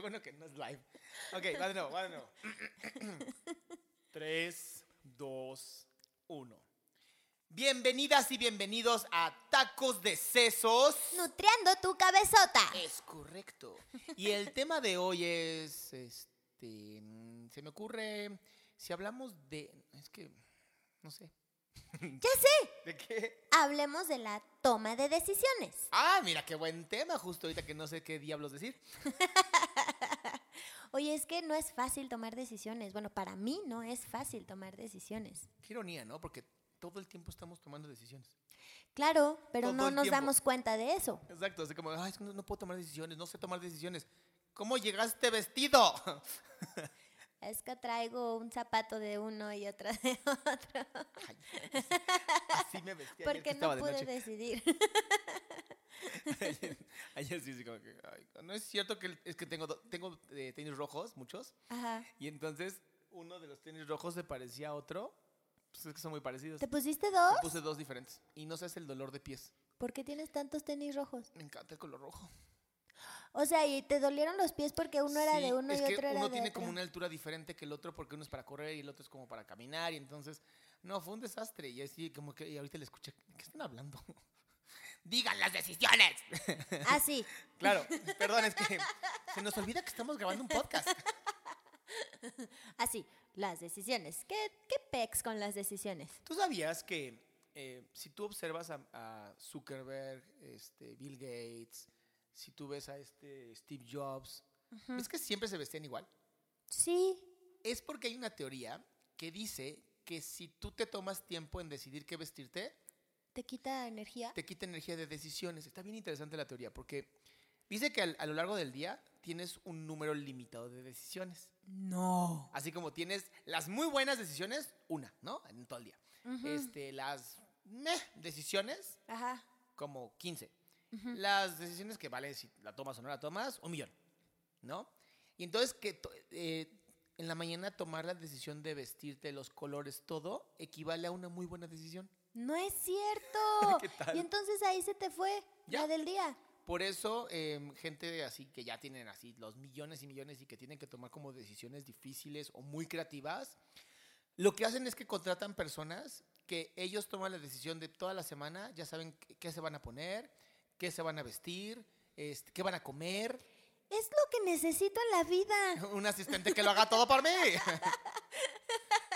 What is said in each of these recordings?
bueno que no es live. Ok, va de nuevo, va de nuevo. 3, 2, 1. Bienvenidas y bienvenidos a Tacos de Sesos. Nutriendo tu cabezota. Es correcto. Y el tema de hoy es, este, se me ocurre, si hablamos de, es que, no sé. Ya sé. ¿De qué? Hablemos de la toma de decisiones. Ah, mira, qué buen tema, justo ahorita que no sé qué diablos decir. Oye, es que no es fácil tomar decisiones. Bueno, para mí no es fácil tomar decisiones. Qué ironía, ¿no? Porque todo el tiempo estamos tomando decisiones. Claro, pero Todo no nos tiempo. damos cuenta de eso. Exacto, así como, ay, es que no, no puedo tomar decisiones, no sé tomar decisiones. ¿Cómo llegaste vestido? Es que traigo un zapato de uno y otro de otro. Ay, así me vestí ayer que Porque estaba no de pude noche. decidir. ayer, ayer sí, así como que, ay, no es cierto que es que tengo, tengo eh, tenis rojos, muchos, Ajá. y entonces uno de los tenis rojos se parecía a otro. Pues es que son muy parecidos. ¿Te pusiste dos? Me puse dos diferentes. Y no sabes el dolor de pies. ¿Por qué tienes tantos tenis rojos? Me encanta el color rojo. O sea, ¿y te dolieron los pies porque uno era de uno y otro era uno de tiene otro? como una altura diferente que el otro porque uno es para correr y el otro es como para caminar y entonces no fue un desastre y así como que y ahorita le escuché ¿qué están hablando? digan las decisiones Ah, sí. claro perdón es que se nos olvida que estamos grabando un podcast Así, las decisiones. ¿Qué, qué pex con las decisiones? tú sabías que eh, si tú observas a, a Zuckerberg este Bill Gates si tú ves a este Steve Jobs ves que siempre se vestían igual Sí. es porque hay una teoría que dice que si tú te tomas tiempo en decidir qué vestirte, ¿Te quita energía? te quita energía de decisiones. Está bien interesante la teoría porque dice que al- a lo largo del día tienes un número limitado de decisiones. No. Así como tienes las muy buenas decisiones, una, ¿no? En todo el día. este, las meh decisiones, Ajá. como 15. Las decisiones que vale si la tomas o no la tomas, un millón, ¿no? Y entonces que eh, en la mañana tomar la decisión de vestirte, los colores, todo, equivale a una muy buena decisión. No es cierto. ¿Qué tal? Y entonces ahí se te fue Ya. la del día. Por eso, em, gente así que ya tienen así los millones y millones y que tienen que tomar como decisiones difíciles o muy creativas, lo que hacen es que contratan personas que ellos toman la decisión de toda la semana, ya saben qué se van a poner, qué se van a vestir, este, qué van a comer. Es lo que necesito en la vida. Un asistente que lo haga todo por mí.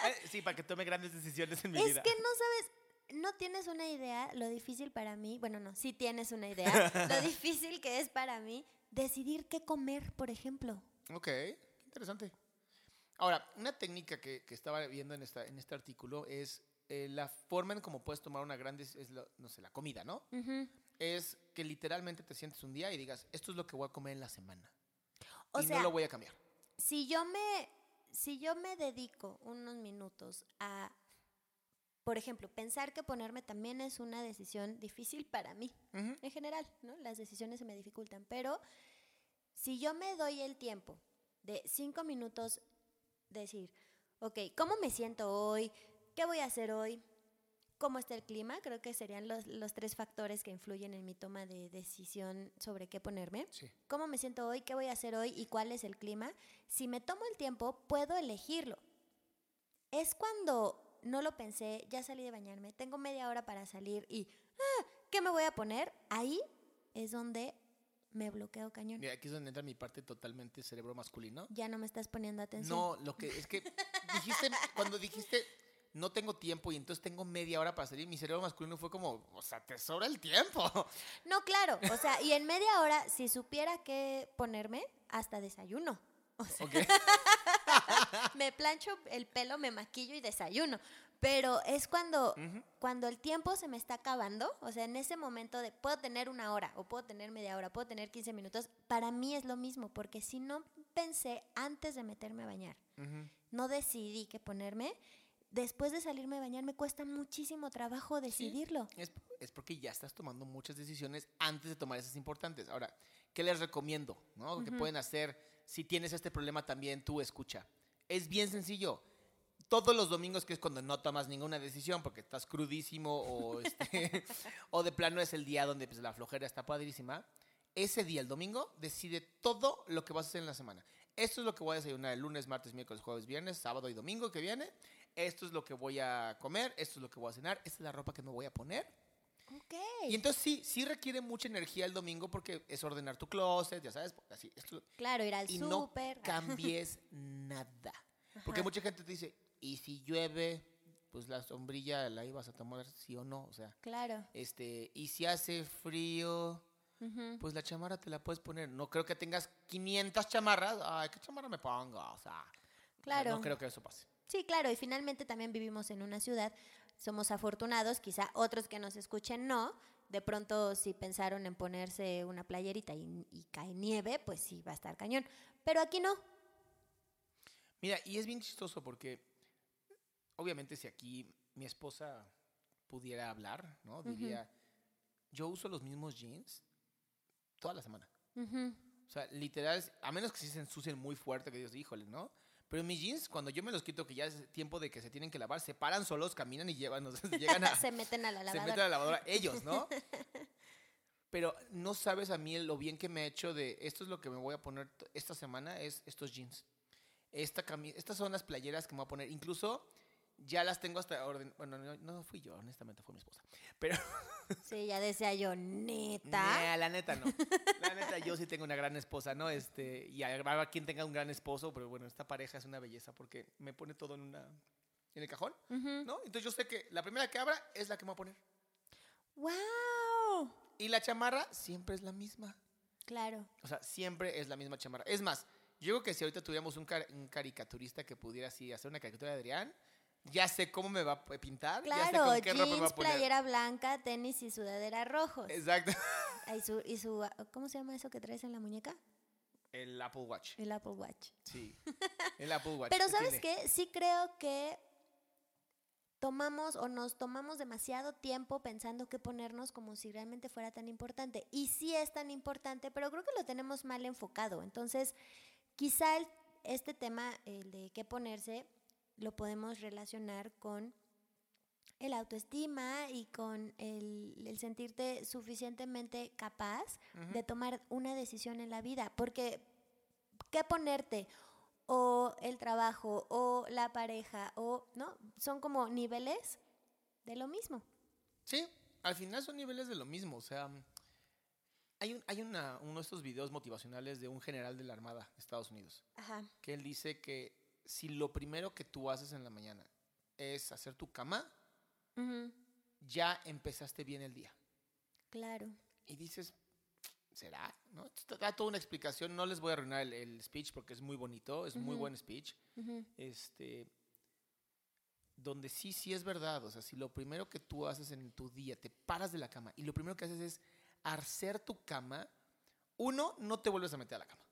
Eh, sí, para que tome grandes decisiones en mi Es vida. que no sabes, no tienes una idea lo difícil para mí. Bueno, no, sí tienes una idea. lo difícil que es para mí decidir qué comer, por ejemplo. Ok, qué interesante. Ahora, una técnica que, que estaba viendo en, esta, en este artículo es eh, la forma en cómo puedes tomar una gran, dec- es lo- no sé, la comida, ¿no? Ujú. Es que literalmente te sientes un día y digas, esto es lo que voy a comer en la semana. O y sea, no lo voy a cambiar. si yo me si yo me dedico unos minutos a por ejemplo, pensar que ponerme también es una decisión difícil para mí, en general, ¿no? Las decisiones se me dificultan, pero si yo me doy el tiempo de cinco minutos decir, ok, ¿cómo me siento hoy? ¿Qué voy a hacer hoy? ¿Cómo está el clima? Creo que serían los, los tres factores que influyen en mi toma de decisión sobre qué ponerme Sí. cómo me siento hoy, qué voy a hacer hoy y cuál es el clima, si me tomo el tiempo, puedo elegirlo. Es cuando no lo pensé, ya salí de bañarme, tengo media hora para salir y "Ah, ¿qué me voy a poner? Ahí es donde me bloqueo cañón. Mira, aquí es donde entra mi parte totalmente cerebro masculino. Ya no me estás poniendo atención. No, lo que es que dijiste, cuando dijiste, no tengo tiempo y entonces tengo media hora para salir, mi cerebro masculino fue como, o sea, te sobra el tiempo. No, claro, o sea, y en media hora, si supiera qué ponerme, hasta desayuno. O sea, Ok. me plancho el pelo, me maquillo y desayuno. Pero es cuando, cuando el tiempo se me está acabando, o sea, en ese momento de puedo tener una hora o puedo tener media hora, puedo tener 15 minutos, para mí es lo mismo, porque si no pensé antes de meterme a bañar, no decidí qué ponerme, después de salirme a bañar me cuesta muchísimo trabajo decidirlo. Es, es porque ya estás tomando muchas decisiones antes de tomar esas importantes. Ahora, ¿qué les recomiendo? ¿no? Que pueden hacer si tienes este problema también tú escucha. Es bien sencillo. Todos los domingos, que es cuando no tomas ninguna decisión porque estás crudísimo o, este, o de plano es el día donde pues, la flojera está padrísima, ese día, el domingo, decide todo lo que vas a hacer en la semana. Esto es lo que voy a desayunar el lunes, martes, miércoles, jueves, viernes, sábado y domingo que viene. Esto es lo que voy a comer, esto es lo que voy a cenar, esta es la ropa que me voy a poner. Ok. Y entonces sí, sí requiere mucha energía el domingo porque es ordenar tu closet, ya sabes, así. Esto, Claro, ir al y no cambies nada. Porque Ajá. mucha gente te dice, ¿y si llueve? Pues la sombrilla la ibas a tomar, sí o no. O sea, Claro. este, y si hace frío, pues la chamarra te la puedes poner. No creo que tengas 500 chamarras. Ay, ¿qué chamarra me pongo? O sea, Claro. no creo que eso pase. Sí, claro, y finalmente también vivimos en una ciudad, somos afortunados, quizá otros que nos escuchen no, de pronto si pensaron en ponerse una playerita y, y cae nieve, pues sí va a estar cañón, pero aquí no. Mira, y es bien chistoso porque, obviamente, si aquí mi esposa pudiera hablar, ¿no? Diría, yo uso los mismos jeans toda la semana. O sea, literal, a menos que sí se ensucien muy fuerte, que dios, híjole, ¿no? Pero mis jeans, cuando yo me los quito, que ya es tiempo de que se tienen que lavar, se paran solos, caminan y llevan, o sea, llegan a, Se meten a la se lavadora. meten a la lavadora ellos, ¿no? Pero no sabes a mí lo bien que me he hecho de esto es lo que me voy a poner esta semana, es estos jeans. Esta cami- estas son las playeras que me voy a poner. Incluso ya las tengo hasta orden. Bueno, no, no fui yo, honestamente fue mi esposa. Pero Sí, ya decía yo, neta. Nah, la neta no. La neta yo sí tengo una gran esposa, ¿no? Este, y habrá quien tenga un gran esposo, pero bueno, esta pareja es una belleza porque me pone todo en una en el cajón. ¿no? Entonces yo sé que la primera que abra es la que me voy a poner. ¡Wow! Y la chamarra siempre es la misma. Claro. O sea, siempre es la misma chamarra. Es más, yo creo que si ahorita tuviéramos un, car- un caricaturista que pudiera así hacer una caricatura de Adrián, ya sé cómo me va a pintar, ya sé Claro, con qué ropa me va jeans, a poner. playera blanca, tenis y sudadera rojos. Exacto. Y su, y su, ¿cómo se llama eso que traes en la muñeca? El Apple Watch. El Apple Watch. Sí. El Apple Watch. Pero ¿sabes tiene- qué? Sí creo que tomamos o nos tomamos demasiado tiempo pensando qué ponernos como si realmente fuera tan importante. Y sí es tan importante, pero creo que lo tenemos mal enfocado. Entonces, quizá el- este tema, el de qué ponerse, lo podemos relacionar con el autoestima y con el, el sentirte suficientemente capaz de tomar una decisión en la vida. Porque, ¿qué ponerte? O el trabajo, o la pareja, o, ¿no? Son como niveles de lo mismo. Sí, al final son niveles de lo mismo. O sea, hay, un, hay una, uno de estos videos motivacionales de un general de la Armada de Estados Unidos, Ajá. que él dice que si lo primero que tú haces en la mañana es hacer tu cama, ya empezaste bien el día. Claro. Y dices, ¿será? ¿No? Esto Da toda una explicación. No les voy a arruinar el, el speech porque es muy bonito, es muy buen speech. Este donde sí, sí es verdad, o sea, si lo primero que tú haces en tu día, te paras de la cama y lo primero que haces es hacer tu cama, uno, no te vuelves a meter a la cama,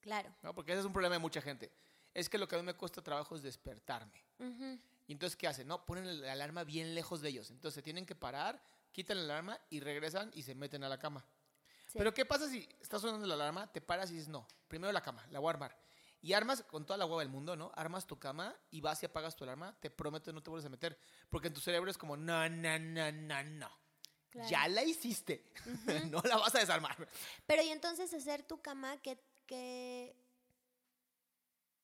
Claro. ¿no? Porque ese es un problema de mucha gente. Es que lo que a mí me cuesta trabajo es despertarme. Y entonces, ¿qué hacen? No, ponen la alarma bien lejos de ellos. Entonces, se tienen que parar, quitan la alarma y regresan y se meten a la cama. Sí. Pero ¿qué pasa si está sonando la alarma, te paras y dices, no, primero la cama, la voy a armar? Y armas con toda la hueva del mundo, ¿no? Armas tu cama y vas y apagas tu alarma, te prometo no te vuelves a meter. Porque en tu cerebro es como, no, no, no, no, no. Claro. Ya la hiciste. no la vas a desarmar. Pero y entonces hacer tu cama, ¿qué, qué,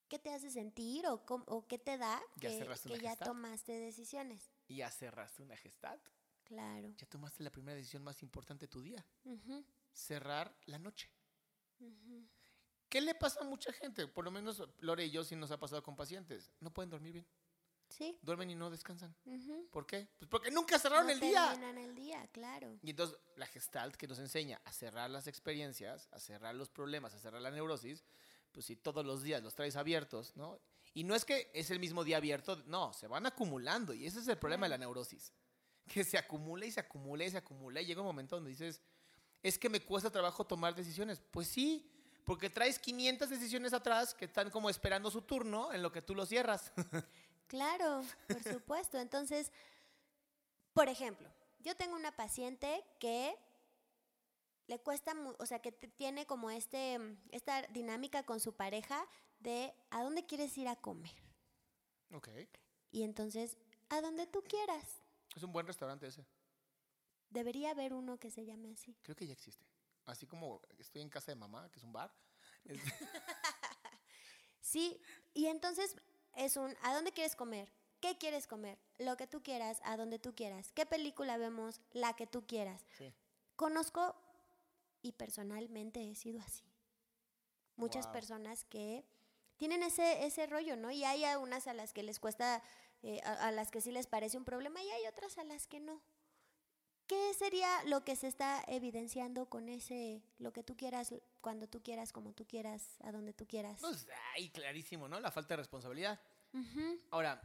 qué te hace sentir o, cómo- o qué te da Ya que, cerraste que una ya tomaste decisiones? Y ya cerraste una gestalt. Claro. Ya tomaste la primera decisión más importante de tu día. Ujú, Cerrar la noche. ujú. ¿Qué le pasa a mucha gente? Por lo menos Lore y yo sí nos ha pasado con pacientes. No pueden dormir bien. Sí. Duermen y no descansan. ujú. ¿Por qué? Pues porque nunca cerraron No el día. terminan el día, claro. Y entonces la gestalt que nos enseña a cerrar las experiencias, a cerrar los problemas, a cerrar la neurosis, pues si todos los días los traes abiertos, ¿no? Y no es que es el mismo día abierto, no, se van acumulando y ese es el problema de la neurosis, que se acumula y se acumula y se acumula y llega un momento donde dices, es que me cuesta trabajo tomar decisiones. Pues sí, porque traes 500 decisiones atrás que están como esperando su turno en lo que tú lo cierras. Claro, por supuesto. Entonces, por ejemplo, yo tengo una paciente que le cuesta, o sea, que tiene como este, mm, esta dinámica con su pareja de a dónde quieres ir a comer. ok, Y entonces, a donde tú quieras. es un buen restaurante ese, Debería haber uno que se llame así. creo que ya existe. así como estoy en casa de mamá, que es un bar. Es- Sí, y entonces es un, ¿a dónde quieres comer? ¿Qué quieres comer? Lo que tú quieras, a donde tú quieras. ¿Qué película vemos? La que tú quieras. Sí. Conozco y personalmente he sido así. Muchas Wow. personas que tienen ese, ese rollo, ¿no? Y hay a unas a las que les cuesta, eh, a, a las que sí les parece un problema y hay otras a las que no. ¿Qué sería lo que se está evidenciando con ese, lo que tú quieras, cuando tú quieras, como tú quieras, a donde tú quieras? Pues, ay, clarísimo, ¿no? La falta de responsabilidad. Ahora,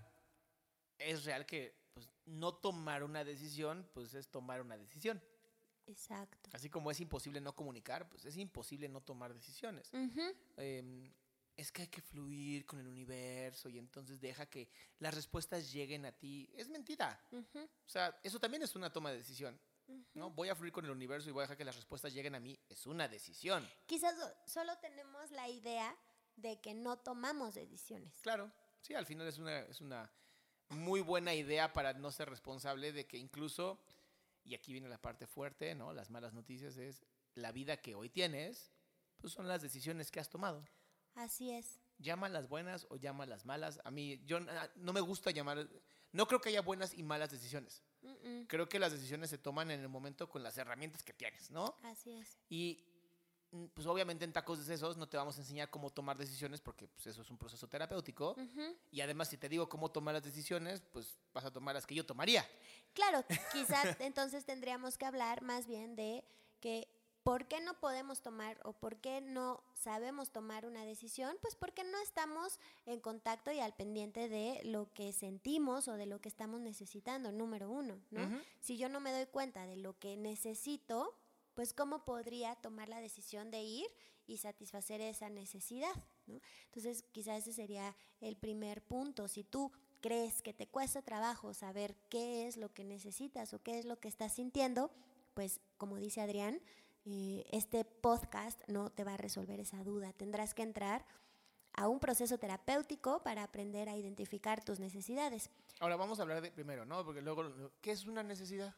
es real que pues, no tomar una decisión, pues es tomar una decisión. Exacto. Así como es imposible no comunicar, pues es imposible no tomar decisiones. Em, es que hay que fluir con el universo y entonces deja que las respuestas lleguen a ti. Es mentira. O sea, eso también es una toma de decisión. ¿no? Voy a fluir con el universo y voy a dejar que las respuestas lleguen a mí. Es una decisión. Quizás so- solo tenemos la idea de que no tomamos decisiones. Claro, sí, al final es una, es una muy buena idea para no ser responsable de que incluso, y aquí viene la parte fuerte, ¿no? Las malas noticias es la vida que hoy tienes, pues son las decisiones que has tomado. Así es. Llama las buenas o llama las malas. A mí, yo ah, no me gusta llamar, no creo que haya buenas y malas decisiones. Creo que las decisiones se toman en el momento con las herramientas que tienes, ¿no? Así es. Y pues obviamente en tacos de sesos no te vamos a enseñar cómo tomar decisiones porque pues eso es un proceso terapéutico. Y además si te digo cómo tomar las decisiones, pues vas a tomar las que yo tomaría. Claro, quizás entonces tendríamos que hablar más bien de que ¿por qué no podemos tomar o por qué no sabemos tomar una decisión? Pues porque no estamos en contacto y al pendiente de lo que sentimos o de lo que estamos necesitando, número uno, ¿no? Si yo no me doy cuenta de lo que necesito, pues cómo podría tomar la decisión de ir y satisfacer esa necesidad, ¿no? Entonces, quizás ese sería el primer punto. Si tú crees que te cuesta trabajo saber qué es lo que necesitas o qué es lo que estás sintiendo, pues como dice Adrián, eh, este podcast no te va a resolver esa duda. Tendrás que entrar a un proceso terapéutico para aprender a identificar tus necesidades. Ahora vamos a hablar de primero, ¿no? Porque luego, ¿qué es una necesidad?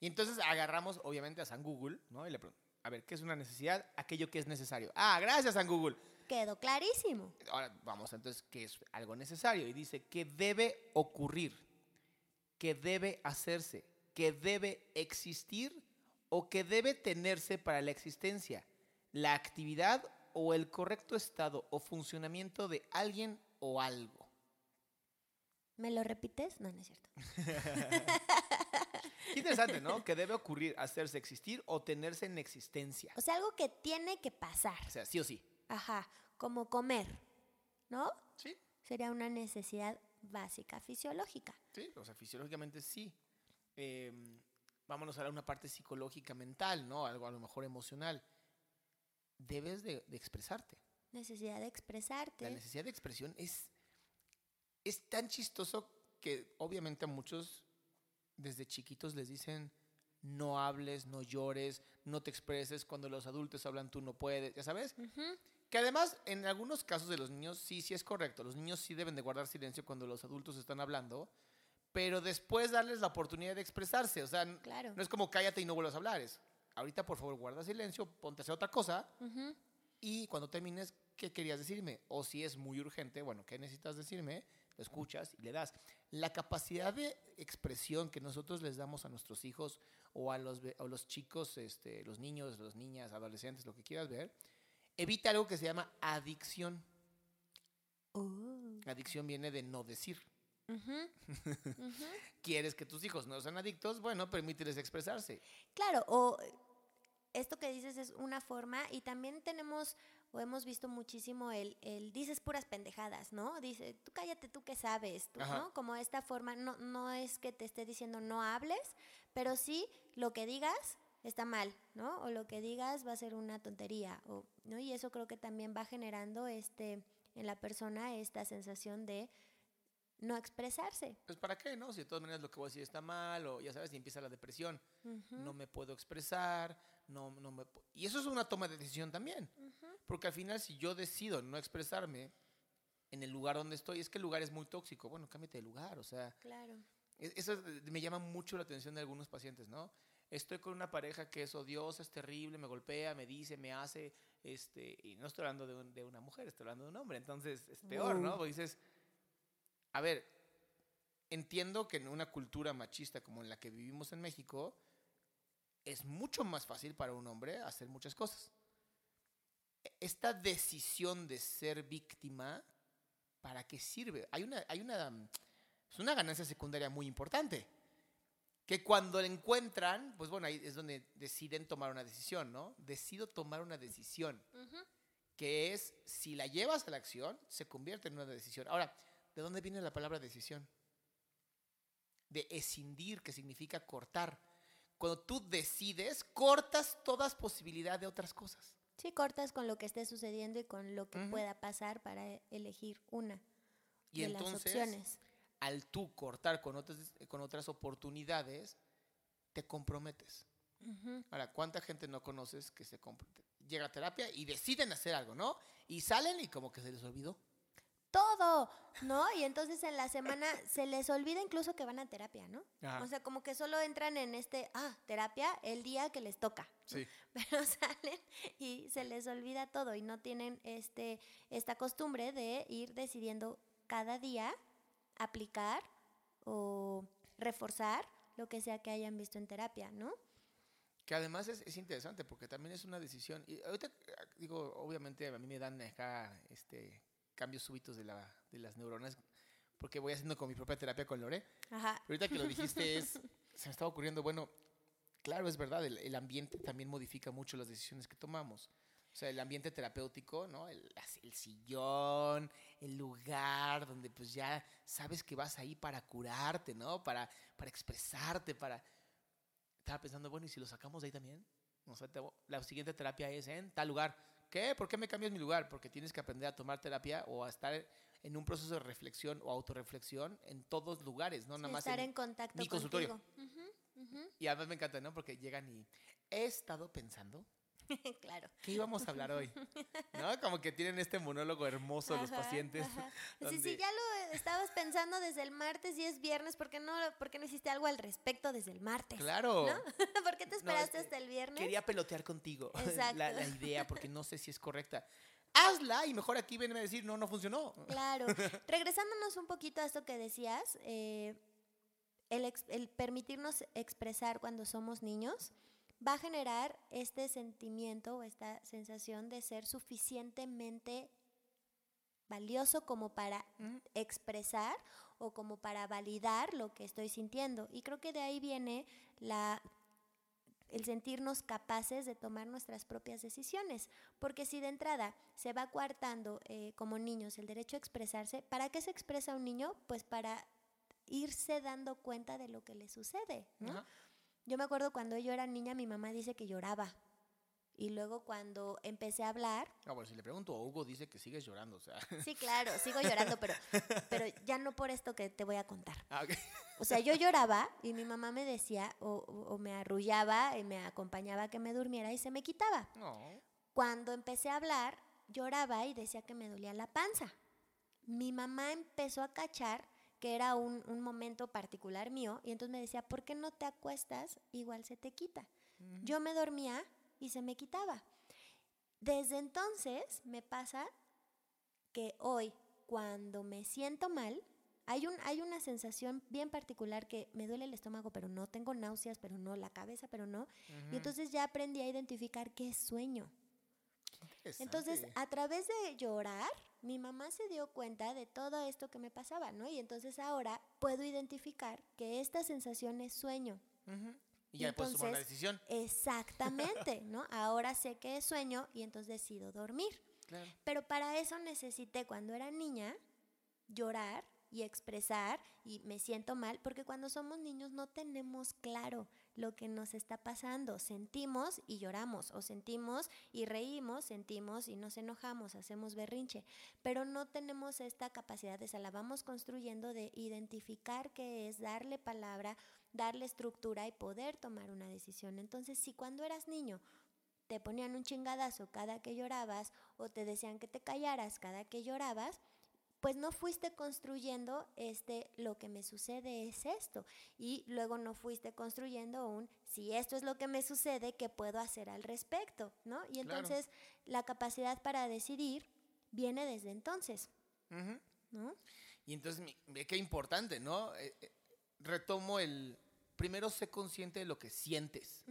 Y entonces agarramos obviamente a San Google, ¿no? Y le preguntamos, a ver, ¿qué es una necesidad? Aquello que es necesario. Ah, gracias San Google. Quedó clarísimo. Ahora vamos entonces, ¿qué es algo necesario? Y dice que debe ocurrir, que debe hacerse, que debe existir o que debe tenerse para la existencia, la actividad o el correcto estado o funcionamiento de alguien o algo. ¿Me lo repites? No, no es cierto. Qué interesante, ¿no? Que debe ocurrir, hacerse existir o tenerse en existencia. O sea, algo que tiene que pasar. O sea, sí o sí. Ajá, como comer, ¿no? Sí, Sería una necesidad básica fisiológica. sí, o sea, fisiológicamente sí. Eh, vámonos a una parte psicológica, mental, ¿no? Algo a lo mejor emocional. Debes de, de expresarte. Necesidad de La expresarte. necesidad de expresión es, es tan chistoso que obviamente a muchos desde chiquitos les dicen no hables, no llores, no te expreses. Cuando los adultos hablan tú no puedes, ya sabes. Que además, en algunos casos de los niños, sí, sí es correcto. Los niños sí deben de guardar silencio cuando los adultos están hablando, pero después darles la oportunidad de expresarse. O sea, Claro. no es como cállate y no vuelvas a hablar. Es, ahorita, por favor, guarda silencio, ponte a hacer otra cosa y cuando termines, ¿qué querías decirme? O si es muy urgente, bueno, ¿qué necesitas decirme? Lo escuchas y le das. La capacidad de expresión que nosotros les damos a nuestros hijos o a los, a los chicos, este, los niños, las niñas, adolescentes, lo que quieras ver, evita algo que se llama adicción. Oh, Adicción viene de no decir. ujú, ujú. ¿Quieres que tus hijos no sean adictos? Bueno, permíteles expresarse. Claro, o esto que dices es una forma y también tenemos o hemos visto muchísimo el, el dices puras pendejadas, ¿no? Dice, tú cállate, tú qué sabes, tú. ¿no? Como esta forma, no, no es que te esté diciendo no hables, pero sí lo que digas está mal, ¿no? O lo que digas va a ser una tontería, o, ¿no? Y eso creo que también va generando este en la persona esta sensación de no expresarse. Pues ¿para qué, no? Si de todas maneras lo que voy a decir está mal o ya sabes, y empieza la depresión. No me puedo expresar, no, no me y eso es una toma de decisión también, porque al final si yo decido no expresarme en el lugar donde estoy, es que el lugar es muy tóxico, bueno, cámbiate de lugar, o sea, Claro. e- eso es- me llama mucho la atención de algunos pacientes, ¿no? Estoy con una pareja que es odiosa, es terrible, me golpea, me dice, me hace, este, y no estoy hablando de, un- de una mujer, estoy hablando de un hombre, entonces es peor, ¿no? Porque dices, a ver, entiendo que en una cultura machista como en la que vivimos en México, es mucho más fácil para un hombre hacer muchas cosas. E- Esta decisión de ser víctima, ¿para qué sirve? Hay una, hay una, mm, es una ganancia secundaria muy importante. Que cuando la encuentran, pues bueno, ahí es donde deciden tomar una decisión, ¿no? Decido tomar una decisión Ujú. que es, si la llevas a la acción, se convierte en una decisión. Ahora, ¿de dónde viene la palabra decisión? De escindir, que significa cortar. Cuando tú decides, cortas todas posibilidad de otras cosas. Sí, cortas con lo que esté sucediendo y con lo que pueda pasar para elegir una Y de las entonces, opciones. al tú cortar con otras, con otras oportunidades, te comprometes. Ahora, ¿cuánta gente no conoces que se compro- llega a terapia y deciden hacer algo, ¿no? Y salen y como que se les olvidó. Todo, ¿no? Y entonces en la semana se les olvida incluso que van a terapia, ¿no? Ajá. O sea, como que solo entran en este, ah, terapia el día que les toca. Sí. Pero salen y se les olvida todo y no tienen este, esta costumbre de ir decidiendo cada día aplicar o reforzar lo que sea que hayan visto en terapia, ¿no? Que además es, es interesante porque también es una decisión. Y ahorita, ah, digo, obviamente a mí me dan acá este, cambios súbitos de, la, de las neuronas porque voy haciendo con mi propia terapia con Lore. Ajá. Pero ahorita que lo dijiste, es, se me estaba ocurriendo, bueno, claro, es verdad, el, el ambiente también modifica mucho las decisiones que tomamos. O sea, el ambiente terapéutico, ¿no? El, el sillón, el lugar donde pues ya sabes que vas ahí para curarte, ¿no? Para, para expresarte, para... Estaba pensando, bueno, ¿y si lo sacamos de ahí también? O sea, te- la siguiente terapia es en tal lugar. ¿Qué? ¿Por qué me cambias mi lugar? Porque tienes que aprender a tomar terapia o a estar en un proceso de reflexión o autorreflexión en todos lugares, no nada más estar en- en contacto mi consultorio. contigo. Ujú, ujú. y además me encanta, ¿no? Porque llegan y he estado pensando, claro. ¿qué íbamos a hablar hoy? ¿No? Como que tienen este monólogo hermoso los Ajá, pacientes. ajá. Sí, sí, ya lo estabas pensando desde el martes y es viernes, ¿por qué no, por qué no hiciste algo al respecto desde el martes? Claro. ¿No? ¿Por qué te esperaste que hasta el viernes? Quería pelotear contigo Exacto. la, la idea porque no sé si es correcta. Hazla y mejor aquí venme a decir, no, no funcionó. Claro. Regresándonos un poquito a esto que decías, eh, el, ex- el permitirnos expresar cuando somos niños va a generar este sentimiento o esta sensación de ser suficientemente valioso como para Ujú. expresar o como para validar lo que estoy sintiendo. Y creo que de ahí viene la el sentirnos capaces de tomar nuestras propias decisiones. Porque si de entrada se va coartando eh, como niños el derecho a expresarse, ¿para qué se expresa un niño? Pues para irse dando cuenta de lo que le sucede. ¿no? Ajá. Yo me acuerdo cuando yo era niña, mi mamá dice que lloraba. Y luego cuando empecé a hablar, Ah, bueno, si le pregunto a Hugo, dice que sigues llorando. O sea. sí, claro, sigo llorando, pero, pero ya no por esto que te voy a contar. Ah, ok. O sea, yo lloraba y mi mamá me decía o, o- o me arrullaba y me acompañaba a que me durmiera y se me quitaba. No. Cuando empecé a hablar, lloraba y decía que me dolía la panza. Mi mamá empezó a cachar que era un, un momento particular mío y entonces me decía, ¿por qué no te acuestas? Igual se te quita. Yo me dormía y se me quitaba. Desde entonces me pasa que hoy, cuando me siento mal, hay, un, hay una sensación bien particular que me duele el estómago, pero no tengo náuseas, pero no la cabeza, pero no. Y entonces ya aprendí a identificar qué es sueño. Entonces, a través de llorar, mi mamá se dio cuenta de todo esto que me pasaba, ¿no? Y entonces ahora puedo identificar que esta sensación es sueño. Y y ya puedes tomar entonces- decisión. Exactamente, ¿no? Ahora sé que es sueño y entonces decido dormir. Claro. Pero para eso necesité, cuando era niña, llorar y expresar y me siento mal, porque cuando somos niños no tenemos claro lo que nos está pasando. Sentimos y lloramos, o sentimos y reímos, sentimos y nos enojamos, hacemos berrinche, pero no tenemos esta capacidad de, se la vamos construyendo de identificar qué es, darle palabra, darle estructura y poder tomar una decisión. Entonces, si cuando eras niño te ponían un chingadazo cada que llorabas o te decían que te callaras cada que llorabas, pues no fuiste construyendo este, lo que me sucede es esto. Y luego no fuiste construyendo un, si esto es lo que me sucede, ¿qué puedo hacer al respecto? ¿No? Y Claro. entonces la capacidad para decidir viene desde entonces. ¿no? Y entonces, qué importante, ¿no? Eh, eh, retomo el... Primero, sé consciente de lo que sientes.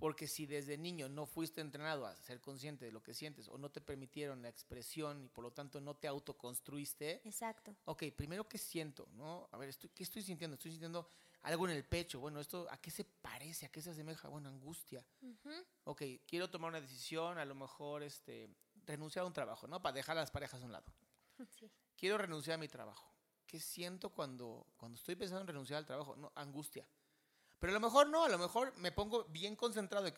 Porque si desde niño no fuiste entrenado a ser consciente de lo que sientes o no te permitieron la expresión y por lo tanto no te autoconstruiste, Exacto. ok, primero, ¿qué siento? ¿no? A ver, estoy, ¿qué estoy sintiendo? Estoy sintiendo algo en el pecho. Bueno, ¿esto a qué se parece? ¿A qué se asemeja? Bueno, angustia. Ujú. Ok, quiero tomar una decisión, a lo mejor este, renunciar a un trabajo, ¿no? Para dejar a las parejas a un lado. Sí. Quiero renunciar a mi trabajo. ¿Qué siento cuando, cuando estoy pensando en renunciar al trabajo? No, angustia. Pero a lo mejor no, a lo mejor me pongo bien concentrado.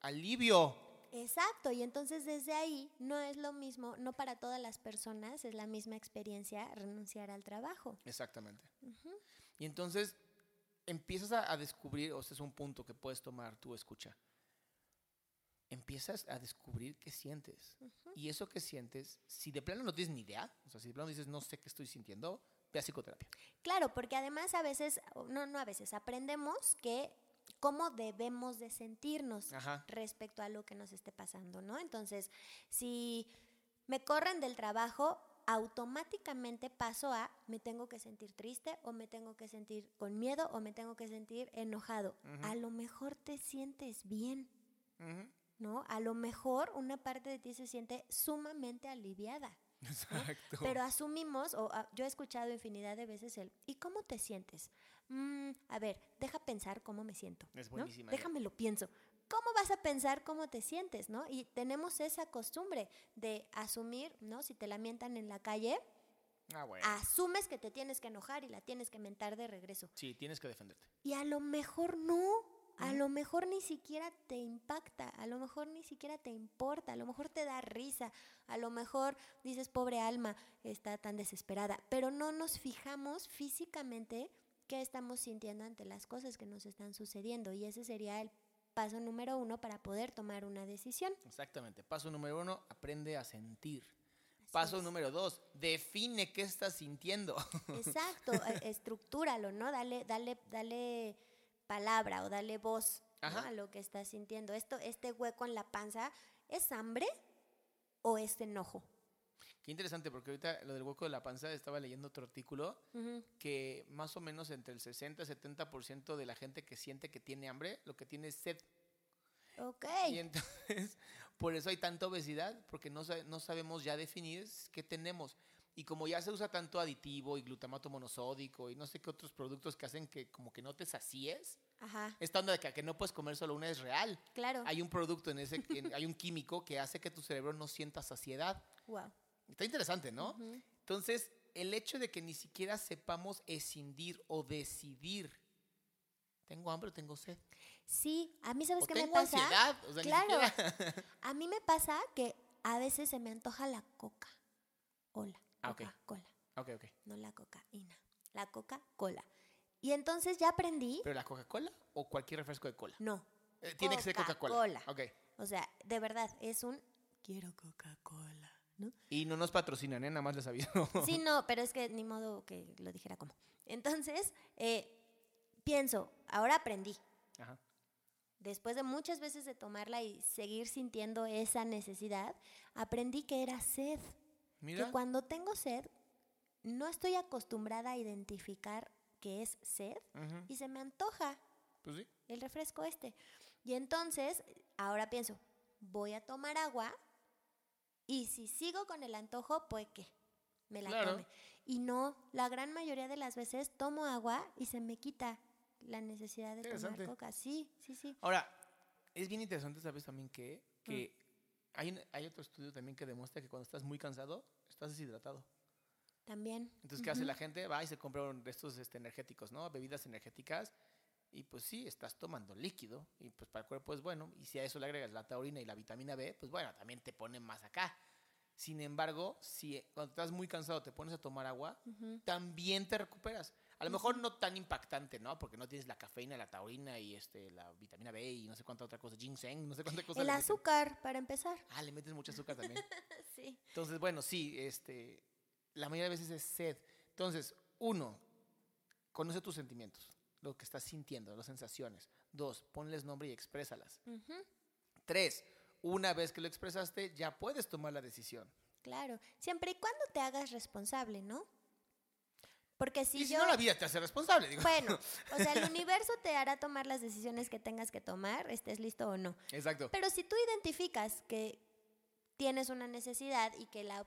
alivio. Exacto, y entonces desde ahí no es lo mismo, no para todas las personas es la misma experiencia renunciar al trabajo. Exactamente. Y entonces empiezas a, a descubrir, o sea, es un punto que puedes tomar tú, escucha. Empiezas a descubrir qué sientes. Y eso que sientes, si de plano no tienes ni idea, o sea, si de plano dices no sé qué estoy sintiendo, ve a psicoterapia. Claro, porque además a veces, no, no a veces, aprendemos que cómo debemos de sentirnos Ajá. respecto a lo que nos esté pasando, ¿no? Entonces, si me corren del trabajo, automáticamente paso a me tengo que sentir triste o me tengo que sentir con miedo o me tengo que sentir enojado. A lo mejor te sientes bien. ¿no? A lo mejor una parte de ti se siente sumamente aliviada. Exacto. Pero asumimos, o ah, yo he escuchado infinidad de veces el, ¿y cómo te sientes? Mm, a ver, deja pensar cómo me siento. Es buenísima idea. Déjame lo pienso. ¿Cómo vas a pensar cómo te sientes, no? Y tenemos esa costumbre de asumir, ¿no? Si te lamentan en la calle, ah, bueno. asumes que te tienes que enojar y la tienes que mentar de regreso. Sí, tienes que defenderte. Y a lo mejor no. A lo mejor ni siquiera te impacta, a lo mejor ni siquiera te importa, a lo mejor te da risa, a lo mejor dices, pobre alma, está tan desesperada, pero no nos fijamos físicamente qué estamos sintiendo ante las cosas que nos están sucediendo y ese sería el paso número uno para poder tomar una decisión. Exactamente. Paso número uno, aprende a sentir. Paso es. número dos, define qué estás sintiendo. Exacto, e- estructúralo, ¿no? Dale, dale, dale palabra o dale voz a lo que estás sintiendo. Esto, este hueco en la panza, ¿es hambre o es enojo? Qué interesante, porque ahorita lo del hueco de la panza estaba leyendo otro artículo que más o menos entre el 60 y 70% de la gente que siente que tiene hambre, lo que tiene es sed. Ok. Y entonces, por eso hay tanta obesidad, porque no, no sabemos ya definir qué tenemos. Y como ya se usa tanto aditivo y glutamato monosódico y no sé qué otros productos que hacen que como que no te sacies, Ajá, esta onda de que, que no puedes comer solo una es real. claro. Hay un producto en ese, en- hay un químico que hace que tu cerebro no sienta saciedad. Wow. Está interesante, ¿no? Entonces, el hecho de que ni siquiera sepamos escindir o decidir, tengo hambre o tengo sed. Sí, a mí sabes O qué me pasa. ansiedad, o sea, ni claro. siquiera- A mí me pasa que a veces se me antoja la coca. Hola. Ah, ok. Coca-Cola. ok, ok. No la cocaína. La Coca-Cola. Y entonces ya aprendí. ¿Pero la Coca-Cola o cualquier refresco de cola? No. Eh, tiene que ser Coca-Cola. Coca-Cola. Ok. O sea, de verdad, es un quiero Coca-Cola, ¿no? Y no nos patrocinan, ¿eh? Nada más les aviso. Sí, no, pero es que ni modo que lo dijera como. Entonces, eh, pienso, ahora aprendí. Ajá. Después de muchas veces de tomarla y seguir sintiendo esa necesidad, aprendí que era sed. Mira. Que cuando tengo sed, no estoy acostumbrada a identificar que es sed Ujú. y se me antoja Pues sí. el refresco este. Y entonces, ahora pienso, voy a tomar agua y si sigo con el antojo, pues que me la Claro. tome. Y no, la gran mayoría de las veces tomo agua y se me quita la necesidad de tomar coca. Sí, sí, sí. Ahora, es bien interesante, ¿sabes también qué? Que Mm. Hay, hay otro estudio también que demuestra que cuando estás muy cansado, estás deshidratado. También. Entonces, ¿qué hace la gente? Va y se compra estos este, energéticos, ¿no? Bebidas energéticas. Y pues sí, estás tomando líquido. Y pues para el cuerpo es bueno. Y si a eso le agregas la taurina y la vitamina B, pues bueno, también te pone más acá. Sin embargo, si cuando estás muy cansado te pones a tomar agua, también te recuperas. A lo mejor no tan impactante, ¿no? Porque no tienes la cafeína, la taurina y este, la vitamina B y no sé cuánta otra cosa, ginseng, no sé cuánta cosa. El azúcar, para empezar. Ah, le metes mucho azúcar también. Sí. Entonces, bueno, sí, este, la mayoría de veces es sed. Entonces, uno, conoce tus sentimientos, lo que estás sintiendo, las sensaciones. Dos, ponles nombre y exprésalas. Tres, una vez que lo expresaste, ya puedes tomar la decisión. Claro, siempre y cuando te hagas responsable, ¿no? Porque si y si yo... no, la vida te hace responsable. Digo. Bueno, o sea, el universo te hará tomar las decisiones que tengas que tomar, estés listo o no. Exacto. Pero si tú identificas que tienes una necesidad y que la,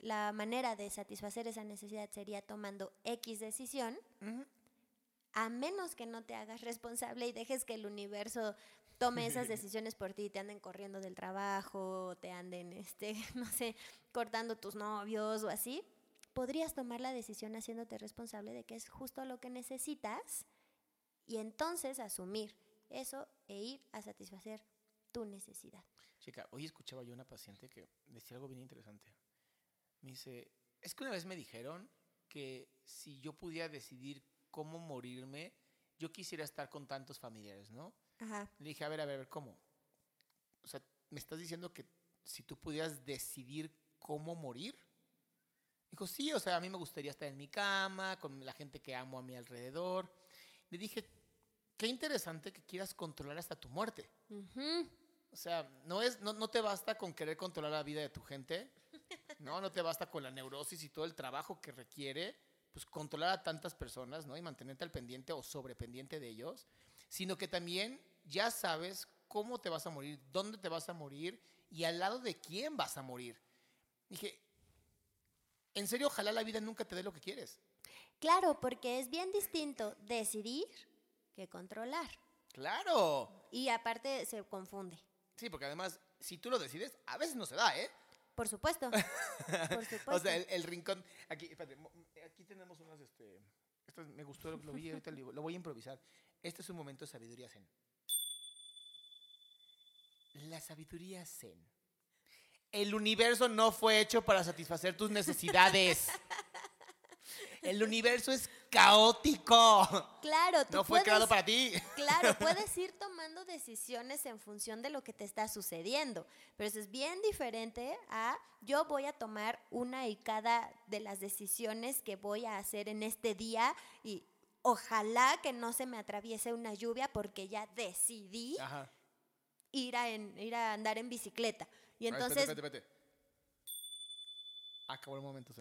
la manera de satisfacer esa necesidad sería tomando X decisión, Ujú. a menos que no te hagas responsable y dejes que el universo tome esas decisiones por ti, te anden corriendo del trabajo, te anden, este, no sé, cortando tus novios o así, podrías tomar la decisión haciéndote responsable de que es justo lo que necesitas y entonces asumir eso e ir a satisfacer tu necesidad. Chica, hoy escuchaba yo una paciente que decía algo bien interesante. Me dice, es que una vez me dijeron que si yo pudiera decidir cómo morirme, yo quisiera estar con tantos familiares, ¿no? Ajá. Le dije, a ver, a ver, a ver, ¿cómo? O sea, ¿me estás diciendo que si tú pudieras decidir cómo morir? Dijo, sí, o sea, a mí me gustaría estar en mi cama, con la gente que amo a mi alrededor. Le dije, qué interesante que quieras controlar hasta tu muerte. Ujú. O sea, no, es, no, no te basta con querer controlar la vida de tu gente, ¿no? No te basta con la neurosis y todo el trabajo que requiere, pues controlar a tantas personas, ¿no? Y mantenerte al pendiente o sobrependiente de ellos, sino que también ya sabes cómo te vas a morir, dónde te vas a morir y al lado de quién vas a morir. Dije, en serio, ojalá la vida nunca te dé lo que quieres. Claro, porque es bien distinto decidir que controlar. Claro. Y aparte se confunde. Sí, porque además, si tú lo decides, a veces no se da, ¿eh? Por supuesto. Por supuesto. O sea, el, el rincón. Aquí, espérate, mo- aquí tenemos unas. Este, esto me gustó, lo vi ahorita, lo lo voy a improvisar. Este es un momento de sabiduría zen. La sabiduría zen. El universo no fue hecho para satisfacer tus necesidades. El universo es caótico. claro, tú No fue puedes, creado para ti. Claro, puedes ir tomando decisiones en función de lo que te está sucediendo, pero eso es bien diferente a yo voy a tomar una y cada de las decisiones que voy a hacer en este día y ojalá que no se me atraviese una lluvia porque ya decidí Ajá. ir a, en- ir a andar en bicicleta. Y entonces, espérate, espérate, espérate. Acabó el momento.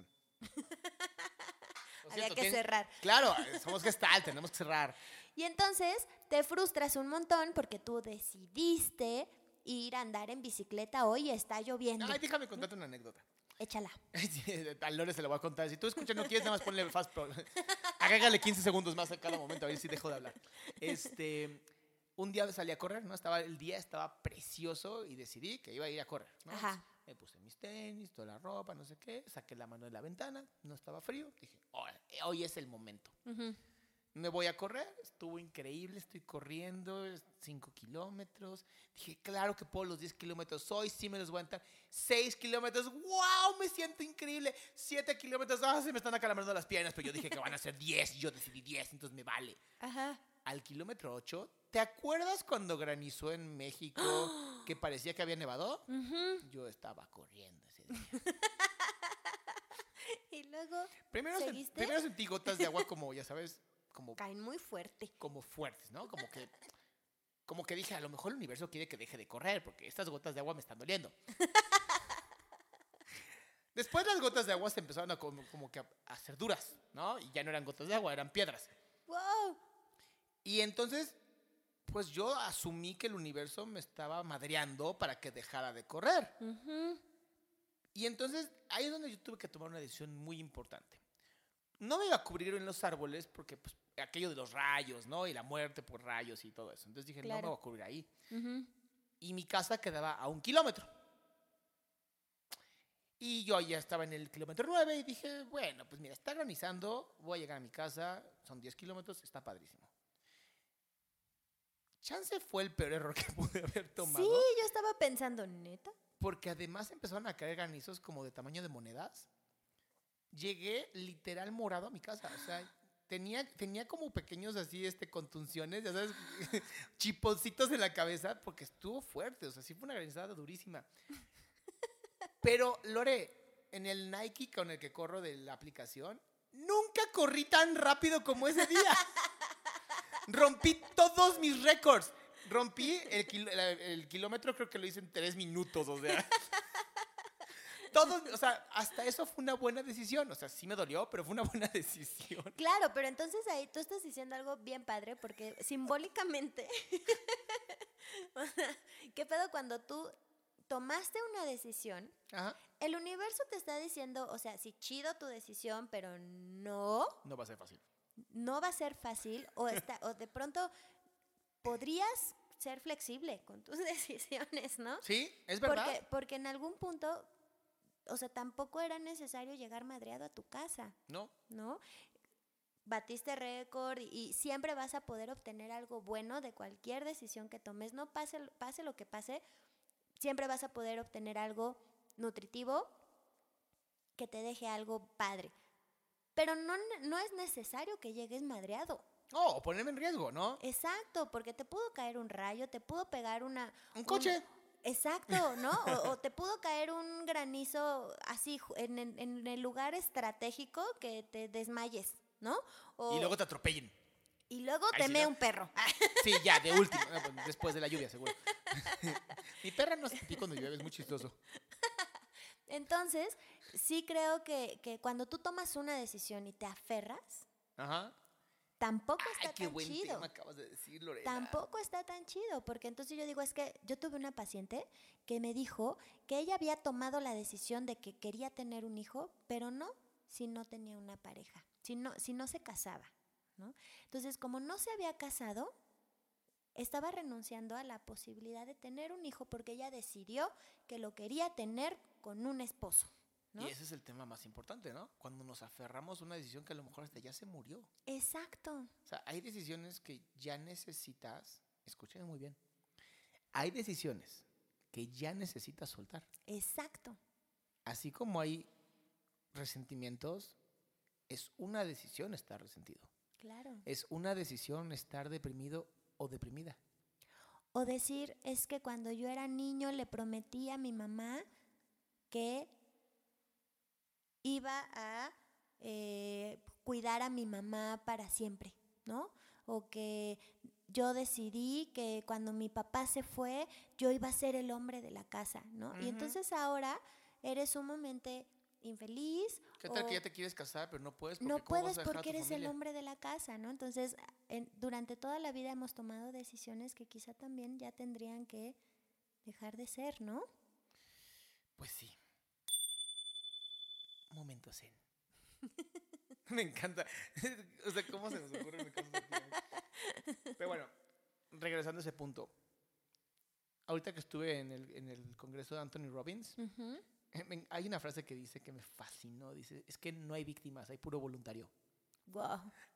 Lo había que cerrar. Claro, somos gestal, tenemos que cerrar. Y entonces te frustras un montón porque tú decidiste ir a andar en bicicleta hoy y está lloviendo. Ay, déjame contarte una anécdota. Échala. A Lore se la voy a contar. Si tú escuchas, no quieres, nada más ponle fast. Agrégale 15 segundos más a cada momento, a ver si dejo de hablar. Este, un día salí a correr, ¿no? Estaba, el día estaba precioso y decidí que iba a ir a correr, ¿no? Ajá. Me puse mis tenis, toda la ropa, no sé qué. Saqué la mano de la ventana, no estaba frío. Dije, "Oh, hoy es el momento. Me voy a correr, estuvo increíble, estoy corriendo 5 kilómetros. Dije, claro que puedo los 10 kilómetros, hoy sí me los voy a entrar. 6 kilómetros, wow, me siento increíble. 7 kilómetros, ah, se me están acalambrando las piernas, pero yo dije que van a ser 10 y yo decidí 10, entonces me vale. Ajá. Al kilómetro 8, ¿te acuerdas cuando granizó en México que parecía que había nevado? Yo estaba corriendo ese día. Y luego Primero, sen- sentí gotas de agua como, ya sabes, como caen muy fuerte. como fuertes, ¿no? Como que, como que dije, a lo mejor el universo quiere que deje de correr porque estas gotas de agua me están doliendo. Después las gotas de agua se empezaron a como, como que a, a hacer duras, ¿no? Y ya no eran gotas de agua, eran piedras. ¡Wow! Y entonces, pues yo asumí que el universo me estaba madreando para que dejara de correr. Y entonces ahí es donde yo tuve que tomar una decisión muy importante. No me iba a cubrir en los árboles porque pues, aquello de los rayos, ¿no? Y la muerte por rayos y todo eso. Entonces dije, no me voy a cubrir ahí. Y mi casa quedaba a un kilómetro. Y yo ya estaba en el kilómetro 9 y dije, bueno, pues mira, está granizando, voy a llegar a mi casa, son 10 kilómetros, está padrísimo. Chance fue el peor error que pude haber tomado. Sí, yo estaba pensando, ¿neta? Porque además empezaron a caer granizos como de tamaño de monedas. Llegué literal morado a mi casa. O sea, tenía, tenía como pequeños así, este, contunciones, ya sabes, chiponcitos en la cabeza, porque estuvo fuerte. O sea, sí fue una granizada durísima. Pero, Lore, en el Nike con el que corro de la aplicación, nunca corrí tan rápido como ese día. Rompí todos mis récords. Rompí el, kil- el- el kilómetro, creo que lo hice en tres minutos, o sea. Todos, o sea, hasta eso fue una buena decisión. O sea, sí me dolió, pero fue una buena decisión. Claro, pero entonces ahí tú estás diciendo algo bien padre porque simbólicamente, o sea, ¿qué pedo cuando tú tomaste una decisión? Ajá. El universo te está diciendo, o sea, sí, chido tu decisión, pero no, No va a ser fácil. No va a ser fácil o, está, o de pronto podrías ser flexible con tus decisiones, ¿no? Sí, es verdad. Porque, porque en algún punto, o sea, tampoco era necesario llegar madreado a tu casa. No, ¿no? Batiste récord y, siempre vas a poder obtener algo bueno de cualquier decisión que tomes. No pase, pase lo que pase, siempre vas a poder obtener algo nutritivo que te deje algo padre. Pero no, no es necesario que llegues madreado. no, o ponerme en riesgo, ¿no? Exacto, porque te pudo caer un rayo, te pudo pegar una... Un coche. Exacto, ¿no? O, o te pudo caer un granizo así en, en- en el lugar estratégico que te desmayes, ¿no? O- Y luego te atropellen. y luego Ahí te sí, mee ¿no? un perro. Sí, ya, de último. eh, pues, Después de la lluvia, seguro. Mi perra no se pipí cuando llueve, es muy chistoso. Entonces, sí creo que, que cuando tú tomas una decisión y te aferras, Ajá. tampoco Ay, está qué tan buen chido. tema acabas de decir, Lorena. Tampoco está tan chido, porque entonces yo digo, es que yo tuve una paciente que me dijo que ella había tomado la decisión de que quería tener un hijo, pero no si no tenía una pareja, si no, si no se casaba, ¿no? Entonces, como no se había casado, estaba renunciando a la posibilidad de tener un hijo porque ella decidió que lo quería tener con un esposo, ¿no? Y ese es el tema más importante, ¿no? Cuando nos aferramos a una decisión que a lo mejor hasta ya se murió. Exacto. O sea, hay decisiones que ya necesitas, escúchenme muy bien, hay decisiones que ya necesitas soltar. Exacto. Así como hay resentimientos, es una decisión estar resentido. Claro. Es una decisión estar deprimido o deprimida. O decir, es que cuando yo era niño le prometí a mi mamá que iba a eh, cuidar a mi mamá para siempre, ¿no? O que yo decidí que cuando mi papá se fue, yo iba a ser el hombre de la casa, ¿no? Y entonces ahora eres sumamente infeliz. ¿Qué tal o- que ya te quieres casar, pero no puedes? Porque no ¿cómo vas puedes porque eres el hombre de la casa, ¿no? Entonces, en- durante toda la vida hemos tomado decisiones que quizá también ya tendrían que dejar de ser, ¿no? Pues sí. Momento zen. Me encanta. o sea, ¿cómo se nos ocurren cosas así? Pero bueno, regresando a ese punto. Ahorita que estuve en el, en el congreso de Anthony Robbins, eh, hay una frase que dice que me fascinó. Dice, es que no hay víctimas, hay puro voluntario.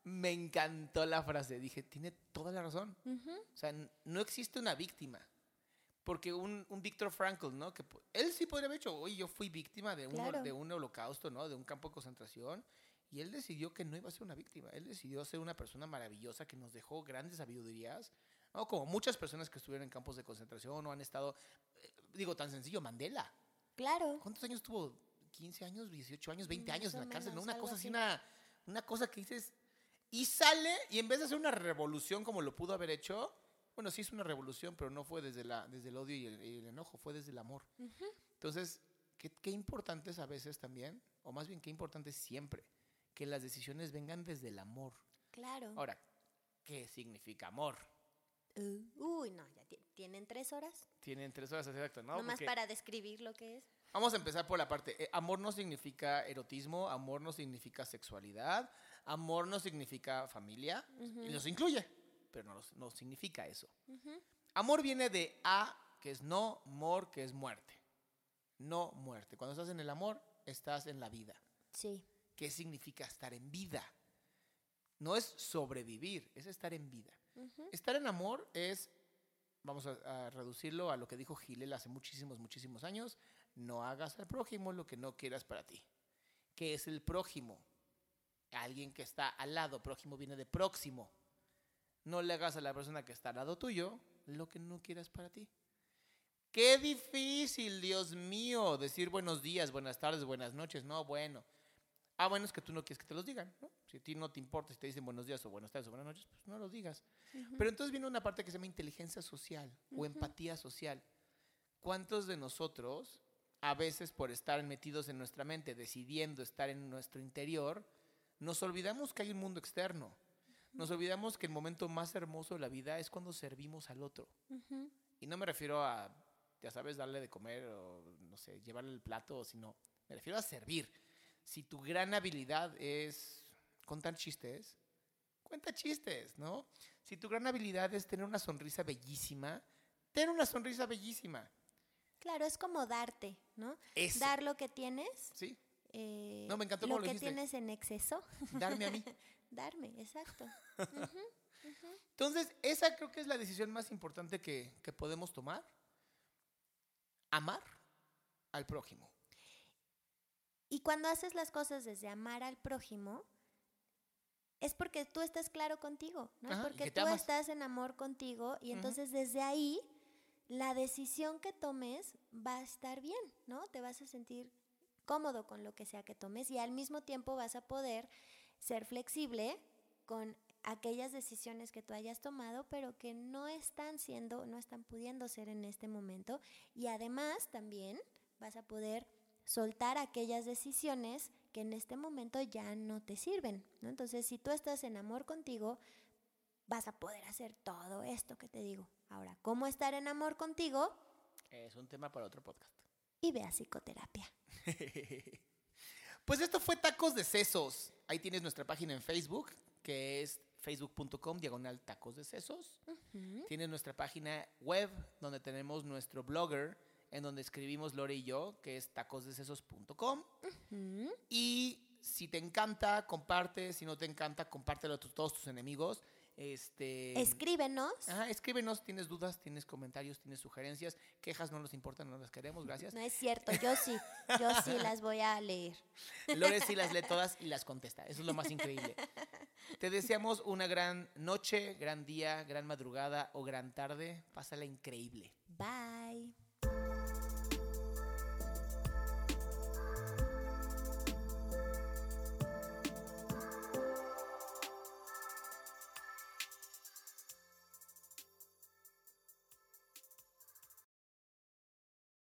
Me encantó la frase. Dije, tiene toda la razón. O sea, no existe una víctima. Porque un, un Víctor Frankl, ¿no? Que él sí podría haber hecho, oye, yo fui víctima de un, Claro. de un holocausto, ¿no? De un campo de concentración. Y él decidió que no iba a ser una víctima. Él decidió ser una persona maravillosa que nos dejó grandes sabidurías. ¿no? Como muchas personas que estuvieron en campos de concentración o han estado, eh, digo, tan sencillo, Mandela. Claro. ¿Cuántos años tuvo? ¿15 años, 18 años, 20 Más años en la cárcel? ¿no? menos, Una cosa así. una, una cosa que dices... Y sale, y en vez de hacer una revolución como lo pudo haber hecho, bueno, sí es una revolución, pero no fue desde, la, desde el odio y el, y el enojo, fue desde el amor. Entonces, qué, qué importante es a veces también, o más bien qué importante es siempre, que las decisiones vengan desde el amor. Claro. Ahora, ¿qué significa amor? Uh, uy, no, ya ti- tienen tres horas. Tienen tres horas exacto, ¿no? Nomás Porque- para describir lo que es. Vamos a empezar por la parte. eh, amor no significa erotismo, amor no significa sexualidad, amor no significa familia, Ujú. y los incluye, pero no, no significa eso. Amor viene de a, que es no, mor, que es muerte. No muerte. Cuando estás en el amor, estás en la vida. Sí. ¿Qué significa estar en vida? No es sobrevivir, es estar en vida. Estar en amor es, vamos a, a reducirlo a lo que dijo Gilel hace muchísimos, muchísimos años, no hagas al prójimo lo que no quieras para ti. ¿Qué es el prójimo? Alguien que está al lado, prójimo viene de próximo. No le hagas a la persona que está al lado tuyo lo que no quieras para ti. Qué difícil, Dios mío, decir buenos días, buenas tardes, buenas noches. No, bueno. Ah, bueno, es que tú no quieres que te los digan, ¿no? Si a ti no te importa si te dicen buenos días o buenas tardes o buenas noches, pues no los digas. Pero entonces viene una parte que se llama inteligencia social o empatía social. ¿Cuántos de nosotros, a veces por estar metidos en nuestra mente, decidiendo estar en nuestro interior, nos olvidamos que hay un mundo externo? Nos olvidamos que el momento más hermoso de la vida es cuando servimos al otro. Y no me refiero a, ya sabes, darle de comer o, no sé, llevarle el plato, sino me refiero a servir. Si tu gran habilidad es contar chistes, cuenta chistes, ¿no? Si tu gran habilidad es tener una sonrisa bellísima, ten una sonrisa bellísima. Claro, es como darte, ¿no? Eso. Dar lo que tienes. ¿Sí? eh, No, me encantó Lo lo que dijiste. tienes en exceso. Darme a mí. Darme, exacto. Entonces, esa creo que es la decisión más importante que, que podemos tomar. Amar al prójimo. Y cuando haces las cosas desde amar al prójimo, es porque tú estás claro contigo, ¿no? Ajá, porque tú amas. estás en amor contigo y entonces desde ahí la decisión que tomes va a estar bien, ¿no? Te vas a sentir cómodo con lo que sea que tomes y al mismo tiempo vas a poder ser flexible con aquellas decisiones que tú hayas tomado, pero que no están siendo, no están pudiendo ser en este momento. Y además también vas a poder soltar aquellas decisiones que en este momento ya no te sirven. ¿no? Entonces, si tú estás en amor contigo, vas a poder hacer todo esto que te digo. Ahora, ¿cómo estar en amor contigo? Es un tema para otro podcast. Y ve a psicoterapia. Pues esto fue Tacos de Sesos. Ahí tienes nuestra página en Facebook, que es facebook.com diagonal tacos de sesos. Tienes nuestra página web, donde tenemos nuestro blogger, en donde escribimos Lore y yo, que es tacosdesesos.com. Ujú. Y si te encanta, comparte. Si no te encanta, compártelo a tu- todos tus enemigos. Este, Escríbenos. Ajá, escríbenos, tienes dudas, tienes comentarios, tienes sugerencias, quejas no nos importan, no las queremos, gracias. No es cierto, yo sí, yo sí las voy a leer. Lore sí las lee todas y las contesta. Eso es lo más increíble. Te deseamos una gran noche, gran día, gran madrugada o gran tarde. Pásala increíble. Bye.